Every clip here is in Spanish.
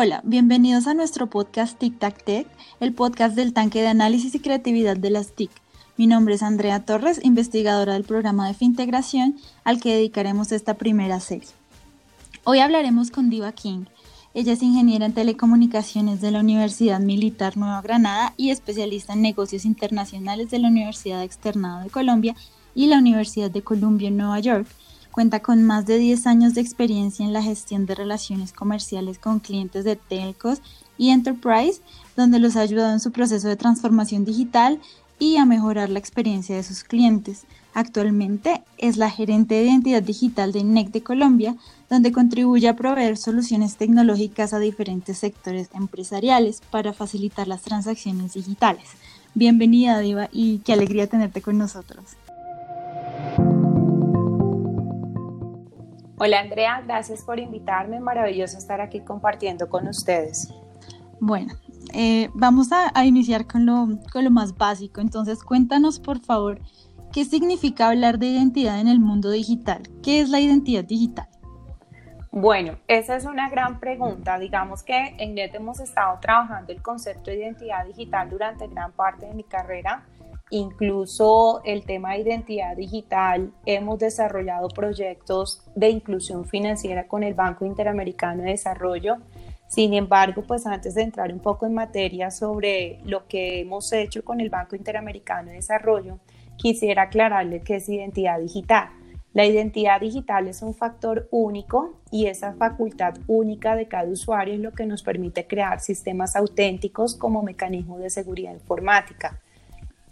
Hola, bienvenidos a nuestro podcast Tic Tac Tech, el podcast del tanque de análisis y creatividad de las TIC. Mi nombre es Andrea Torres, investigadora del programa de Fintegración, al que dedicaremos esta primera serie. Hoy hablaremos con Diva King. Ella es ingeniera en telecomunicaciones de la Universidad Militar Nueva Granada y especialista en negocios internacionales de la Universidad Externado de Colombia y la Universidad de Columbia en Nueva York. Cuenta con más de 10 años de experiencia en la gestión de relaciones comerciales con clientes de telcos y enterprise, donde los ha ayudado en su proceso de transformación digital y a mejorar la experiencia de sus clientes. Actualmente es la gerente de identidad digital de INEC de Colombia, donde contribuye a proveer soluciones tecnológicas a diferentes sectores empresariales para facilitar las transacciones digitales. Bienvenida, Diva, y qué alegría tenerte con nosotros. Hola Andrea, gracias por invitarme. Maravilloso estar aquí compartiendo con ustedes. Bueno, eh, vamos a, iniciar con lo, con lo más básico. Entonces, cuéntanos por favor, ¿qué significa hablar de identidad en el mundo digital? ¿Qué es la identidad digital? Bueno, esa es una gran pregunta. Digamos que en NET hemos estado trabajando el concepto de identidad digital durante gran parte de mi carrera. Incluso el tema de identidad digital, hemos desarrollado proyectos de inclusión financiera con el Banco Interamericano de Desarrollo sin embargo, pues antes de entrar un poco en materia sobre lo que hemos hecho con el Banco Interamericano de Desarrollo, quisiera aclararle qué es identidad digital. La identidad digital es un factor único y esa facultad única de cada usuario es lo que nos permite crear sistemas auténticos como mecanismo de seguridad informática.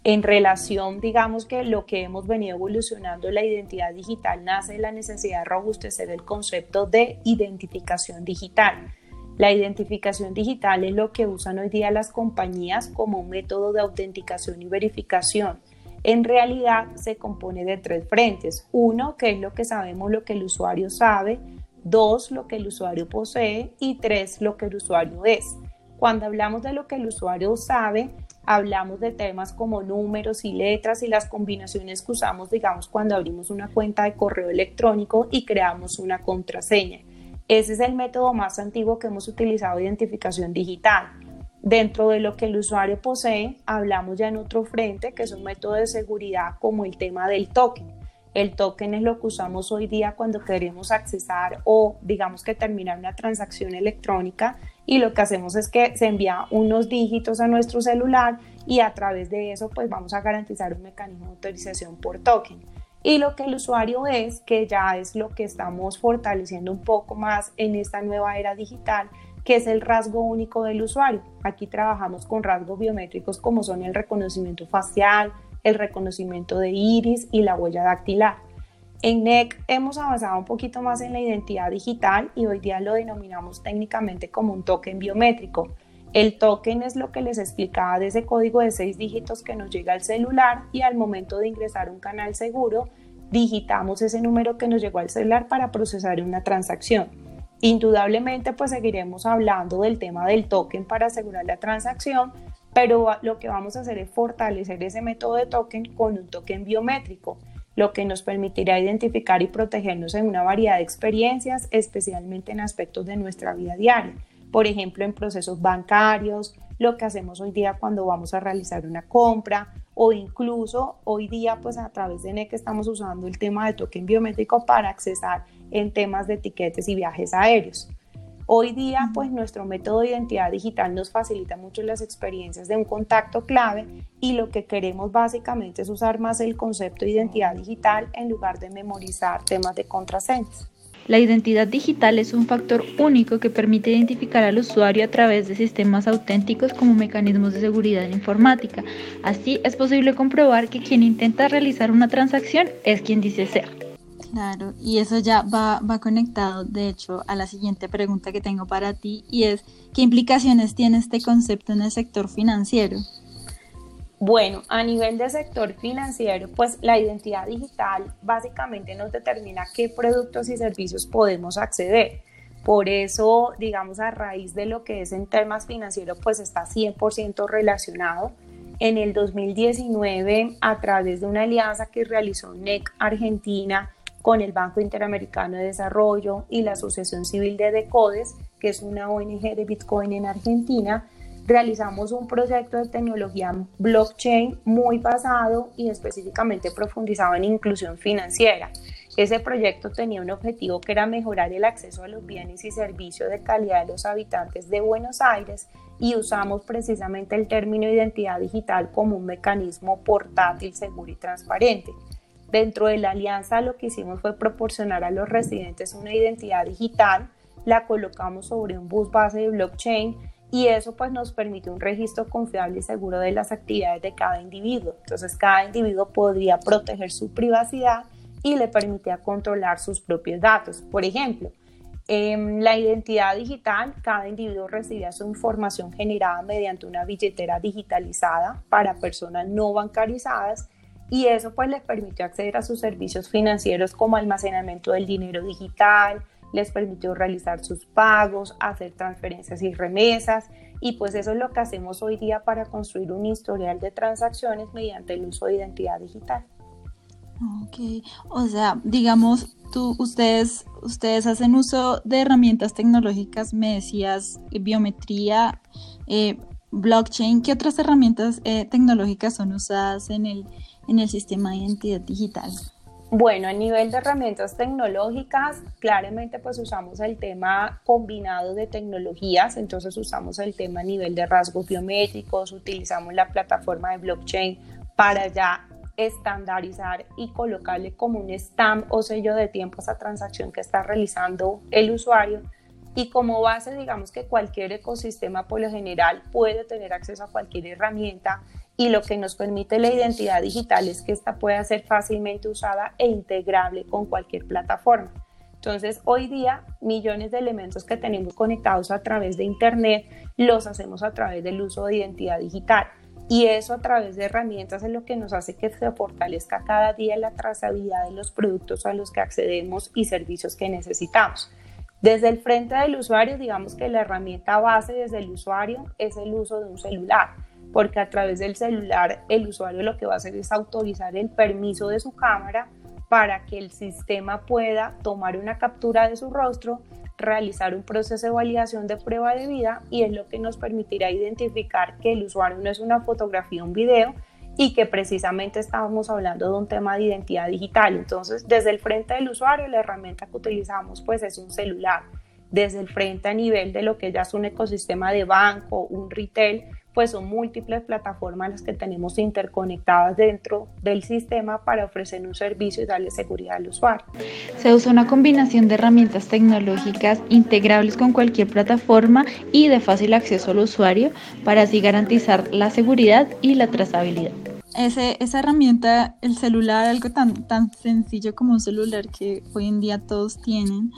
En relación, digamos que lo que hemos venido evolucionando, la identidad digital nace de la necesidad de robustecer el concepto de identificación digital la identificación digital es lo que usan hoy día las compañías como método de autenticación y verificación. En realidad se compone de tres frentes. Uno, que es lo que sabemos, lo que el usuario sabe. Dos, lo que el usuario posee. Y tres, lo que el usuario es. Cuando hablamos de lo que el usuario sabe, hablamos de temas como números y letras y las combinaciones que usamos, digamos, cuando abrimos una cuenta de correo electrónico y creamos una contraseña. Ese es el método más antiguo que hemos utilizado de identificación digital. Dentro de lo que el usuario posee, hablamos ya en otro frente, que es un método de seguridad como el tema del token. El token es lo que usamos hoy día cuando queremos accesar o digamos que terminar una transacción electrónica y lo que hacemos es que se envía unos dígitos a nuestro celular y a través de eso pues vamos a garantizar un mecanismo de autorización por token y lo que el usuario es, que ya es lo que estamos fortaleciendo un poco más en esta nueva era digital, que es el rasgo único del usuario. Aquí trabajamos con rasgos biométricos como son el reconocimiento facial, el reconocimiento de iris y la huella dactilar. En NEC hemos avanzado un poquito más en la identidad digital y hoy día lo denominamos técnicamente como un token biométrico. El token es lo que les explicaba de ese código de seis dígitos que nos llega al celular y al momento de ingresar un canal seguro, digitamos ese número que nos llegó al celular para procesar una transacción. Indudablemente, pues seguiremos hablando del tema del token para asegurar la transacción, pero lo que vamos a hacer es fortalecer ese método de token con un token biométrico, lo que nos permitirá identificar y protegernos en una variedad de experiencias, especialmente en aspectos de nuestra vida diaria por ejemplo, en procesos bancarios, lo que hacemos hoy día cuando vamos a realizar una compra o incluso hoy día pues a través de NEC estamos usando el tema del token biométrico para accesar en temas de etiquetes y viajes aéreos. Hoy día pues nuestro método de identidad digital nos facilita mucho las experiencias de un contacto clave y lo que queremos básicamente es usar más el concepto de identidad digital en lugar de memorizar temas de contraseñas. La identidad digital es un factor único que permite identificar al usuario a través de sistemas auténticos como mecanismos de seguridad informática. Así es posible comprobar que quien intenta realizar una transacción es quien dice ser. Claro, y eso ya va, va conectado, de hecho, a la siguiente pregunta que tengo para ti y es, ¿qué implicaciones tiene este concepto en el sector financiero? Bueno, a nivel de sector financiero, pues la identidad digital básicamente nos determina qué productos y servicios podemos acceder. Por eso, digamos, a raíz de lo que es en temas financieros, pues está 100% relacionado. En el 2019, a través de una alianza que realizó NEC Argentina con el Banco Interamericano de Desarrollo y la Asociación Civil de Decodes, que es una ONG de Bitcoin en Argentina, realizamos un proyecto de tecnología blockchain muy basado y específicamente profundizado en inclusión financiera. Ese proyecto tenía un objetivo que era mejorar el acceso a los bienes y servicios de calidad de los habitantes de Buenos Aires y usamos precisamente el término identidad digital como un mecanismo portátil, seguro y transparente. Dentro de la alianza lo que hicimos fue proporcionar a los residentes una identidad digital, la colocamos sobre un bus base de blockchain y eso pues nos permite un registro confiable y seguro de las actividades de cada individuo. Entonces cada individuo podría proteger su privacidad y le permitía controlar sus propios datos. Por ejemplo, en la identidad digital, cada individuo recibía su información generada mediante una billetera digitalizada para personas no bancarizadas y eso pues les permitió acceder a sus servicios financieros como almacenamiento del dinero digital, les permitió realizar sus pagos, hacer transferencias y remesas y pues eso es lo que hacemos hoy día para construir un historial de transacciones mediante el uso de identidad digital. Ok, o sea, digamos, tú, ustedes, ustedes hacen uso de herramientas tecnológicas, me decías, biometría, eh, blockchain, ¿qué otras herramientas eh, tecnológicas son usadas en el, en el sistema de identidad digital? Bueno, a nivel de herramientas tecnológicas, claramente pues usamos el tema combinado de tecnologías, entonces usamos el tema a nivel de rasgos biométricos, utilizamos la plataforma de blockchain para ya estandarizar y colocarle como un stamp o sello de tiempo a esa transacción que está realizando el usuario. Y como base, digamos que cualquier ecosistema por lo general puede tener acceso a cualquier herramienta y lo que nos permite la identidad digital es que esta pueda ser fácilmente usada e integrable con cualquier plataforma. Entonces, hoy día, millones de elementos que tenemos conectados a través de Internet los hacemos a través del uso de identidad digital. Y eso a través de herramientas es lo que nos hace que se fortalezca cada día la trazabilidad de los productos a los que accedemos y servicios que necesitamos. Desde el frente del usuario, digamos que la herramienta base desde el usuario es el uso de un celular, porque a través del celular el usuario lo que va a hacer es autorizar el permiso de su cámara para que el sistema pueda tomar una captura de su rostro realizar un proceso de validación de prueba de vida y es lo que nos permitirá identificar que el usuario no es una fotografía, un video y que precisamente estábamos hablando de un tema de identidad digital. Entonces, desde el frente del usuario, la herramienta que utilizamos pues es un celular. Desde el frente a nivel de lo que ya es un ecosistema de banco, un retail, pues son múltiples plataformas las que tenemos interconectadas dentro del sistema para ofrecer un servicio y darle seguridad al usuario. Se usa una combinación de herramientas tecnológicas integrables con cualquier plataforma y de fácil acceso al usuario para así garantizar la seguridad y la trazabilidad. Ese, esa herramienta, el celular, algo tan, tan sencillo como un celular que hoy en día todos tienen,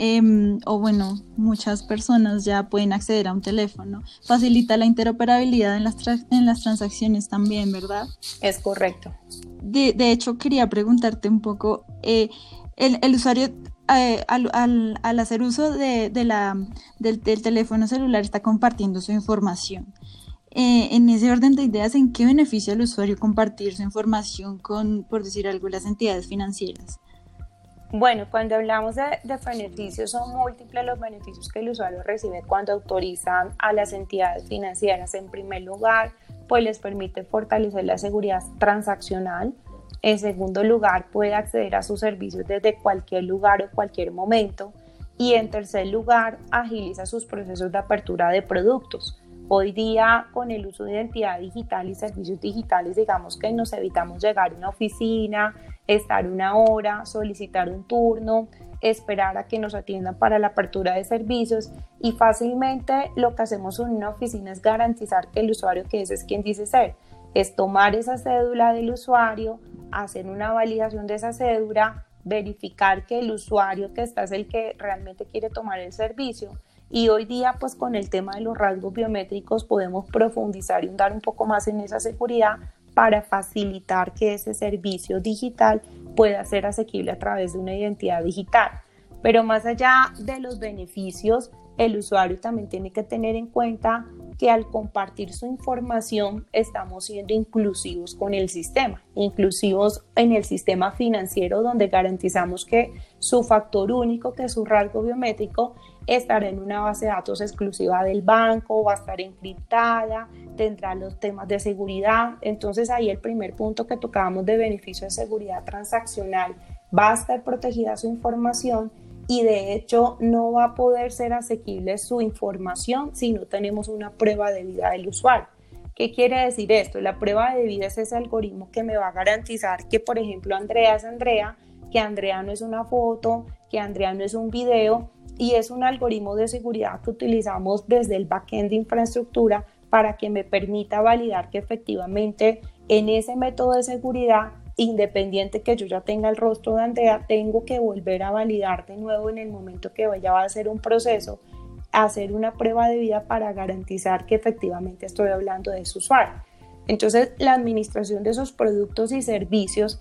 Em, o bueno, muchas personas ya pueden acceder a un teléfono. Facilita la interoperabilidad en las, en las transacciones también, ¿verdad? Es correcto. De, de hecho, quería preguntarte un poco, eh, el, el, usuario eh, al, al, al, hacer uso de, de la, del, del, teléfono celular está compartiendo su información. Eh, en ese orden de ideas, ¿en qué beneficia al usuario compartir su información con, por decir algo, las entidades financieras? Bueno, cuando hablamos de, beneficios, son múltiples los beneficios que el usuario recibe cuando autorizan a las entidades financieras. En primer lugar, pues les permite fortalecer la seguridad transaccional. En segundo lugar, puede acceder a sus servicios desde cualquier lugar o cualquier momento. Y en tercer lugar, agiliza sus procesos de apertura de productos. Hoy día, con el uso de identidad digital y servicios digitales, digamos que nos evitamos llegar a una oficina, estar una hora, solicitar un turno, esperar a que nos atiendan para la apertura de servicios y fácilmente lo que hacemos en una oficina es garantizar que el usuario, que ese es quien dice ser, es tomar esa cédula del usuario, hacer una validación de esa cédula, verificar que el usuario que está es el que realmente quiere tomar el servicio. Y hoy día, pues con el tema de los rasgos biométricos podemos profundizar y dar un poco más en esa seguridad para facilitar que ese servicio digital pueda ser asequible a través de una identidad digital. Pero más allá de los beneficios, el usuario también tiene que tener en cuenta que al compartir su información estamos siendo inclusivos con el sistema, inclusivos en el sistema financiero donde garantizamos que su factor único, que es su rasgo biométrico, estará en una base de datos exclusiva del banco, va a estar encriptada, tendrá los temas de seguridad. Entonces ahí el primer punto que tocábamos de beneficio de seguridad transaccional, va a estar protegida su información y de hecho no va a poder ser asequible su información si no tenemos una prueba de vida del usuario. ¿Qué quiere decir esto? La prueba de vida es ese algoritmo que me va a garantizar que, por ejemplo, Andrea es Andrea, que Andrea no es una foto, que Andrea no es un video, y es un algoritmo de seguridad que utilizamos desde el backend de infraestructura para que me permita validar que efectivamente en ese método de seguridad independiente que yo ya tenga el rostro de Andrea, tengo que volver a validar de nuevo en el momento que vaya a hacer un proceso, hacer una prueba de vida para garantizar que efectivamente estoy hablando de su usuario. Entonces, la administración de esos productos y servicios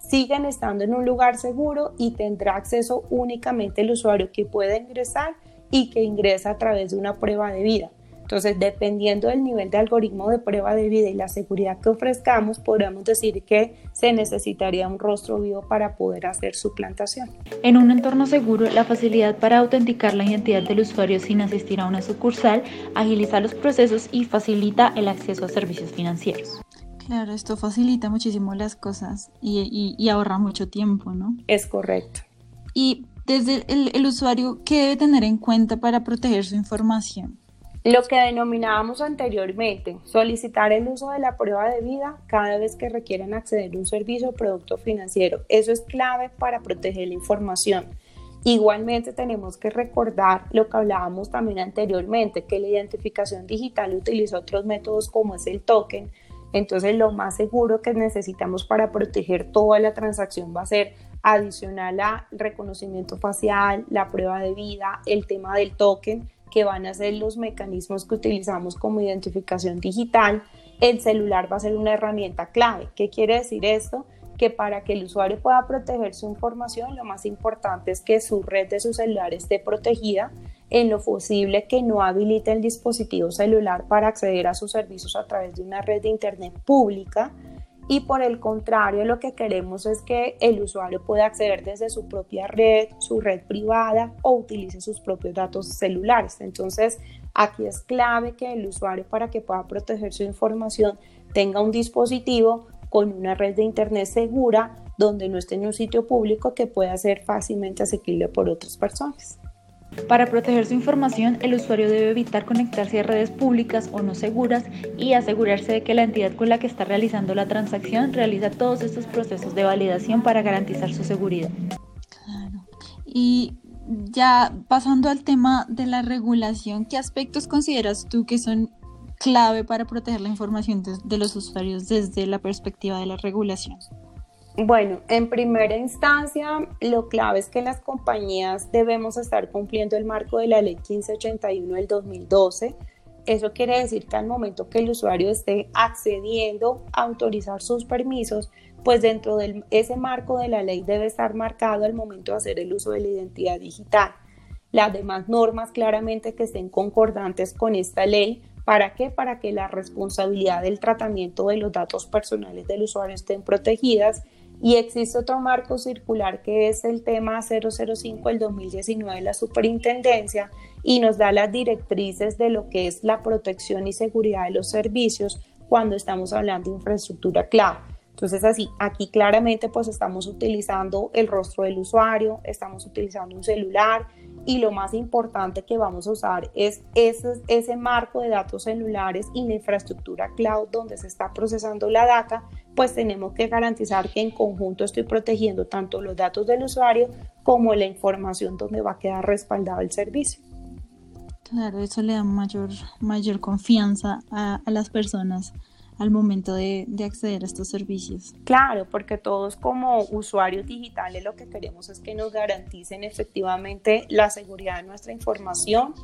siguen estando en un lugar seguro y tendrá acceso únicamente el usuario que pueda ingresar y que ingresa a través de una prueba de vida. Entonces, dependiendo del nivel de algoritmo de prueba de vida y la seguridad que ofrezcamos, podríamos decir que se necesitaría un rostro vivo para poder hacer su plantación. En un entorno seguro, la facilidad para autenticar la identidad del usuario sin asistir a una sucursal agiliza los procesos y facilita el acceso a servicios financieros. Claro, esto facilita muchísimo las cosas y, ahorra mucho tiempo, ¿no? Es correcto. Y desde el, el usuario, ¿qué debe tener en cuenta para proteger su información? Lo que denominábamos anteriormente, solicitar el uso de la prueba de vida cada vez que requieran acceder a un servicio o producto financiero. Eso es clave para proteger la información. Igualmente tenemos que recordar lo que hablábamos también anteriormente, que la identificación digital utiliza otros métodos como es el token. Entonces lo más seguro que necesitamos para proteger toda la transacción va a ser adicional a reconocimiento facial, la prueba de vida, el tema del token que van a ser los mecanismos que utilizamos como identificación digital, el celular va a ser una herramienta clave. ¿Qué quiere decir esto? Que para que el usuario pueda proteger su información, lo más importante es que su red de su celular esté protegida, en lo posible que no habilite el dispositivo celular para acceder a sus servicios a través de una red de Internet pública, y por el contrario lo que queremos es que el usuario pueda acceder desde su propia red, su red privada o utilice sus propios datos celulares. Entonces aquí es clave que el usuario para que pueda proteger su información tenga un dispositivo con una red de internet segura donde no esté en un sitio público que pueda ser fácilmente asequible por otras personas. Para proteger su información, el usuario debe evitar conectarse a redes públicas o no seguras y asegurarse de que la entidad con la que está realizando la transacción realiza todos estos procesos de validación para garantizar su seguridad. Claro. Y ya pasando al tema de la regulación, ¿qué aspectos consideras tú que son clave para proteger la información de, los usuarios desde la perspectiva de la regulación? Bueno, en primera instancia, lo clave es que las compañías debemos estar cumpliendo el marco de la ley 1581 del 2012. Eso quiere decir que al momento que el usuario esté accediendo a autorizar sus permisos, pues dentro de ese marco de la ley debe estar marcado al momento de hacer el uso de la identidad digital. Las demás normas claramente que estén concordantes con esta ley. ¿Para qué? Para que la responsabilidad del tratamiento de los datos personales del usuario estén protegidas y existe otro marco circular que es el tema 005 del 2019 de la superintendencia y nos da las directrices de lo que es la protección y seguridad de los servicios cuando estamos hablando de infraestructura cloud. Entonces así, aquí claramente pues estamos utilizando el rostro del usuario, estamos utilizando un celular y lo más importante que vamos a usar es ese, ese marco de datos celulares y la infraestructura cloud donde se está procesando la data, pues tenemos que garantizar que en conjunto estoy protegiendo tanto los datos del usuario como la información donde va a quedar respaldado el servicio. Claro, eso le da mayor, mayor confianza a, a las personas al momento de, acceder a estos servicios. Claro, porque todos como usuarios digitales lo que queremos es que nos garanticen efectivamente la seguridad de nuestra información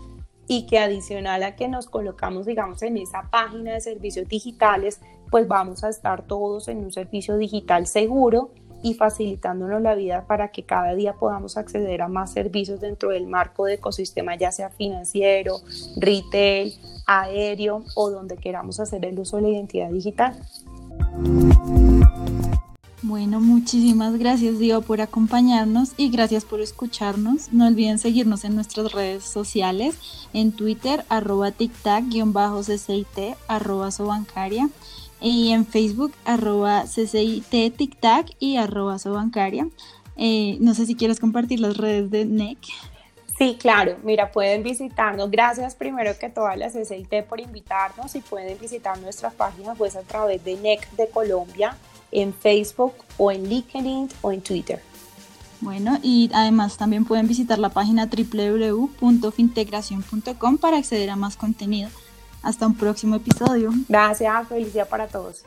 y que adicional a que nos colocamos, digamos, en esa página de servicios digitales, pues vamos a estar todos en un servicio digital seguro y facilitándonos la vida para que cada día podamos acceder a más servicios dentro del marco de ecosistema, ya sea financiero, retail, aéreo o donde queramos hacer el uso de la identidad digital. Bueno, muchísimas gracias Diego por acompañarnos y gracias por escucharnos. No olviden seguirnos en nuestras redes sociales, en Twitter, arroba tictac-ccit, arroba sobancaria, y en Facebook, arroba ccit tictac y arroba sobancaria. Eh, no sé si quieres compartir las redes de NEC. Sí, claro. Mira, pueden visitarnos. Gracias primero que todo a la CCIT por invitarnos y pueden visitar nuestra página pues a través de NEC de Colombia en Facebook o en LinkedIn o en Twitter. Bueno, y además también pueden visitar la página www.fintegración.com para acceder a más contenido. Hasta un próximo episodio. Gracias, felicidad para todos.